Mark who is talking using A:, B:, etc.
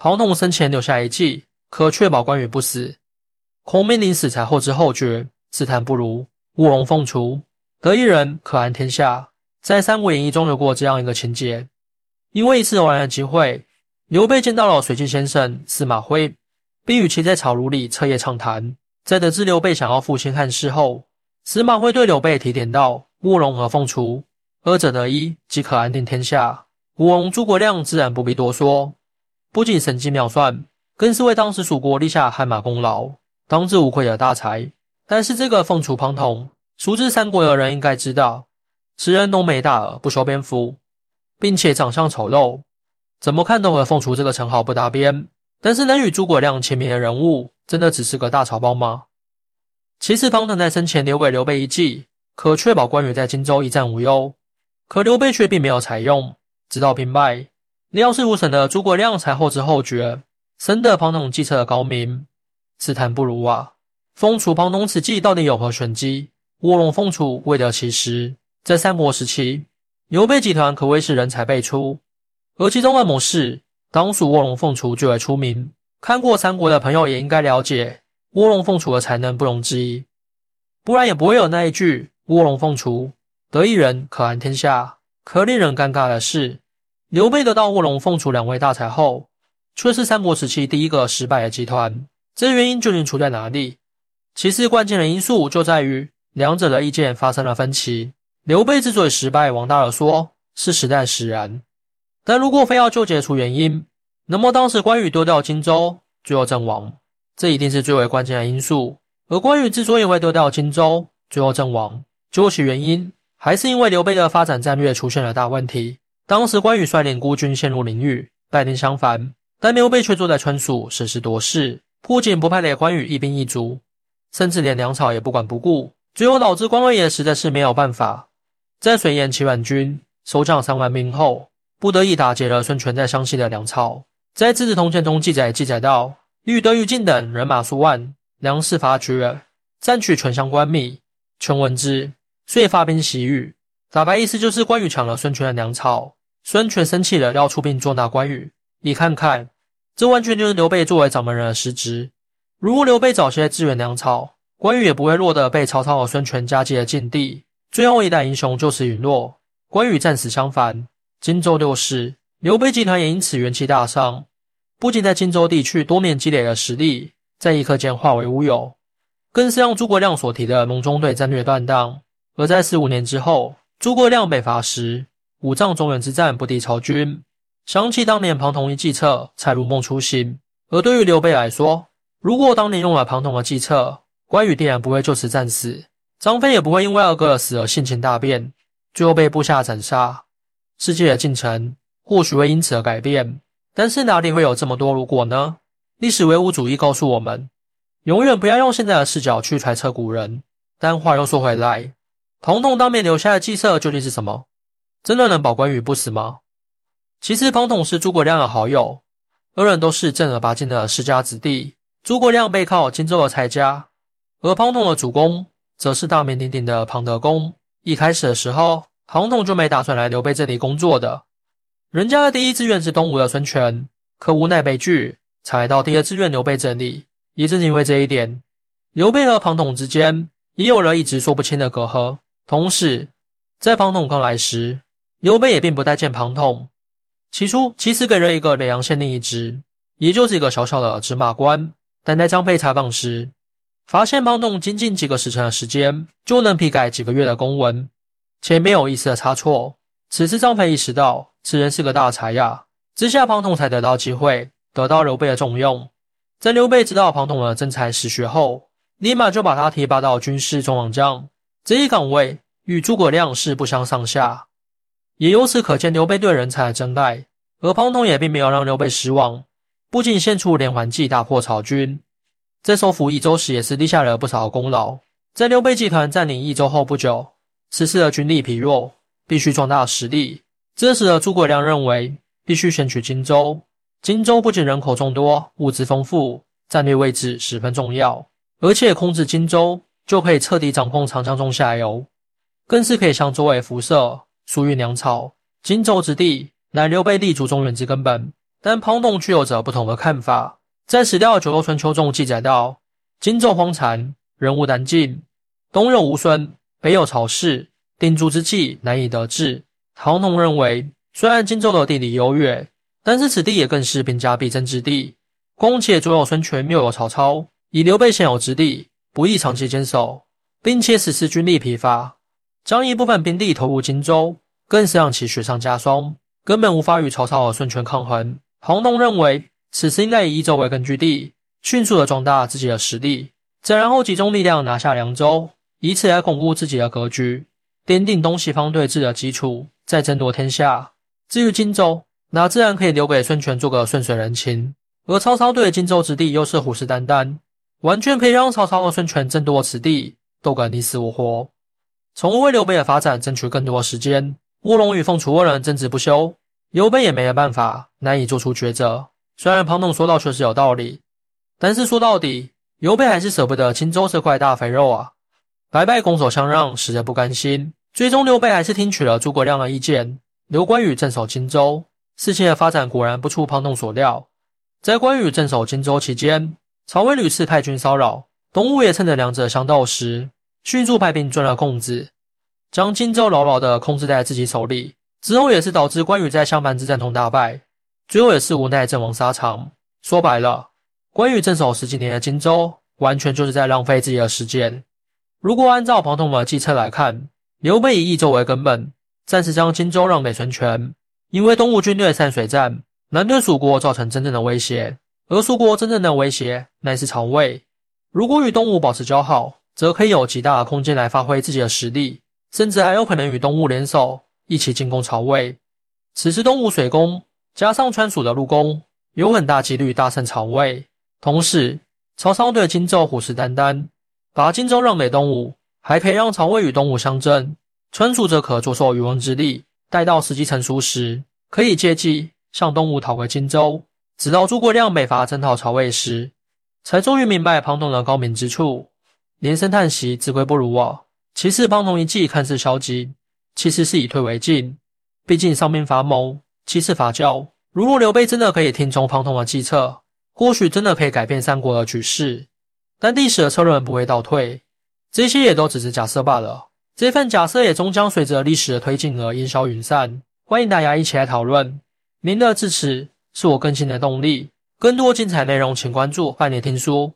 A: 庞统生前留下一计，可确保关羽不死。孔明临死才后知后觉，自叹不如，卧龙凤雏，得一人可安天下。在《三国演义》中有过这样一个情节：因为一次偶然的机会，刘备见到了水镜先生司马徽，并与其在草庐里彻夜畅谈。在得知刘备想要复兴汉室后，司马徽对刘备提点道：“卧龙和凤雏，二者得一，即可安定天下。”吴王诸葛亮自然不必多说，不仅神机妙算，更是为当时蜀国立下汗马功劳，当之无愧的大才。但是这个凤雏庞统，熟知三国的人应该知道。此人浓眉大耳，不修边幅，并且长相丑陋，怎么看都和凤雏这个称号不搭边。但是能与诸葛亮齐名的人物，真的只是个大草包吗？其实庞统在生前留给刘备一计，可确保关羽在荆州一战无忧。可刘备却并没有采用。直到兵败，料事如神的诸葛亮才后知后觉，深得庞统计策的高明，自叹不如啊！凤雏庞统此计到底有何玄机？卧龙凤雏未得其时。在三国时期，刘备集团可谓是人才辈出，而其中的谋士当属卧龙凤雏最为出名。看过三国的朋友也应该了解，卧龙凤雏的才能不容置疑，不然也不会有那一句“卧龙凤雏，得一人可安天下”。可令人尴尬的是，刘备得到卧龙凤雏两位大才后，却是三国时期第一个失败的集团。这原因究竟出在哪里？其实关键的因素就在于两者的意见发生了分歧。刘备之所以失败，王大耳说是时代使然。但如果非要纠结出原因，那么当时关羽丢掉荆州，最后阵亡，这一定是最为关键的因素。而关羽之所以会丢掉荆州，最后阵亡，究其原因，还是因为刘备的发展战略出现了大问题。当时关羽率领孤军陷入囹圄，败兵相反，但刘备却坐在川蜀，审时度势，不仅不派给关羽一兵一卒，甚至连粮草也不管不顾，最后导致关二爷实在是没有办法。在水淹齐宛军收降三万兵后，不得已打劫了孙权在湘西的粮草。在《资治通鉴》中记载，记载到：欲得于禁等人马数万，粮食乏绝，占取全乡官米。权闻之，遂发兵袭羽。打白意思就是关羽抢了孙权的粮草，孙权生气了，要出兵捉拿关羽。你看看，这完全就是刘备作为掌门人的失职。如果刘备早些支援粮草，关羽也不会落得被曹操和孙权夹击的境地。最后一代英雄就此陨落，关羽战死相反，荆州六市，刘备集团也因此元气大伤，不仅在荆州地区多年积累了实力，在一刻间化为乌有，更是让诸葛亮所提的隆中对战略断档。而在四五年之后，诸葛亮北伐时，五丈中原之战不敌曹军，想起当年庞统一计策，才如梦初醒。而对于刘备来说，如果当年用了庞统的计策，关羽定然不会就此战死。张飞也不会因为二哥的死而性情大变，最后被部下斩杀。世界的进程或许会因此而改变，但是哪里会有这么多如果呢？历史唯物主义告诉我们，永远不要用现在的视角去揣测古人。但话又说回来，庞统当面留下的计策究竟是什么？真的能保关羽不死吗？其实庞统是诸葛亮的好友，二人都是正儿八经的世家子弟。诸葛亮背靠荆州的蔡家，而庞统的主公。则是大名鼎鼎的庞德公。一开始的时候，庞统就没打算来刘备这里工作的。人家的第一志愿是东吴的孙权，可无奈被拒，才到第二志愿刘备这里。也正因为这一点，刘备和庞统之间也有了一直说不清的隔阂。同时，在庞统刚来时，刘备也并不待见庞统。起初，其实给了一个耒阳县令一职，也就是一个小小的芝麻官。但在张飞采访时，发现庞统仅仅几个时辰的时间就能批改几个月的公文，且没有一丝的差错。此时张飞意识到此人是个大才呀，之下庞统才得到机会，得到刘备的重用。在刘备知道庞统的真才实学后，立马就把他提拔到军事中郎将，这一岗位与诸葛亮是不相上下。也由此可见刘备对人才的真爱。而庞统也并没有让刘备失望，不仅献出连环计大破曹军。在收复益州时，也是立下了不少功劳。在刘备集团占领益州后不久，此时的军力疲弱，必须壮大实力。这时的诸葛亮认为，必须先取荆州。荆州不仅人口众多，物资丰富，战略位置十分重要。而且控制荆州，就可以彻底掌控长江中下游，更是可以向周围辐射输运粮草。荆州之地，乃刘备立足中原之根本。但庞统却有着不同的看法。在史料《九州春秋》中记载到：“荆州荒残，人无胆尽，东有吴孙，北有曹氏，定都之计难以得志。”庞统认为，虽然荆州的地理优越，但是此地也更是兵家必争之地。况且左有孙权，右有曹操，以刘备现有之地，不易长期坚守，并且此次军力疲乏，将一部分兵力投入荆州，更是让其雪上加霜，根本无法与曹操和孙权抗衡。庞统认为，此时应该以益州为根据地，迅速的壮大自己的实力，再然后集中力量拿下凉州，以此来巩固自己的格局，奠定东西方对峙的基础，再争夺天下。至于荆州，那自然可以留给孙权做个顺水人情。而曹操对荆州之地又是虎视眈眈，完全可以让曹操和孙权争夺此地，斗个你死我活，从而为刘备的发展争取更多时间。卧龙与凤雏二人争执不休，刘备也没了办法，难以做出抉择。虽然庞统说到确实有道理，但是说到底，刘备还是舍不得荆州这块大肥肉啊，白白拱手相让，实在不甘心。最终，刘备还是听取了诸葛亮的意见，留关羽镇守荆州。事情的发展果然不出庞统所料。在关羽镇守荆州期间，曹魏屡次派军骚扰，东吴也趁着两者相斗时，迅速派兵钻了空子，将荆州牢牢地控制在自己手里。之后也是导致关羽在襄樊之战中大败，最后也是无奈阵亡沙场。说白了，关羽镇守十几年的荆州，完全就是在浪费自己的时间。如果按照庞统的计策来看，刘备以益州为根本，暂时将荆州让给孙权，因为东吴军队散水战。能对蜀国造成真正的威胁，而蜀国真正的威胁乃是曹魏。如果与东吴保持交好，则可以有极大的空间来发挥自己的实力，甚至还有可能与东吴联手一起进攻曹魏。此时东吴水攻加上川蜀的陆攻，有很大几率大胜曹魏。同时，曹操对荆州虎视眈眈，把荆州让给东吴，还可以让曹魏与东吴相争。川蜀则可坐收渔翁之利，待到时机成熟时，可以借机。向东吴讨回荆州，直到诸葛亮北伐征讨曹魏时，才终于明白庞统的高明之处，连声叹息：“自愧不如啊！”其次庞统一计看似消极，其实是以退为进。毕竟上面伐谋，其次伐教。如果刘备真的可以听从庞统的计策，或许真的可以改变三国的局势。但历史的车轮不会倒退，这些也都只是假设罢了。这份假设也终将随着历史的推进而烟消云散。欢迎大家一起来讨论。您的支持是我更新的动力。更多精彩内容，请关注半年听书。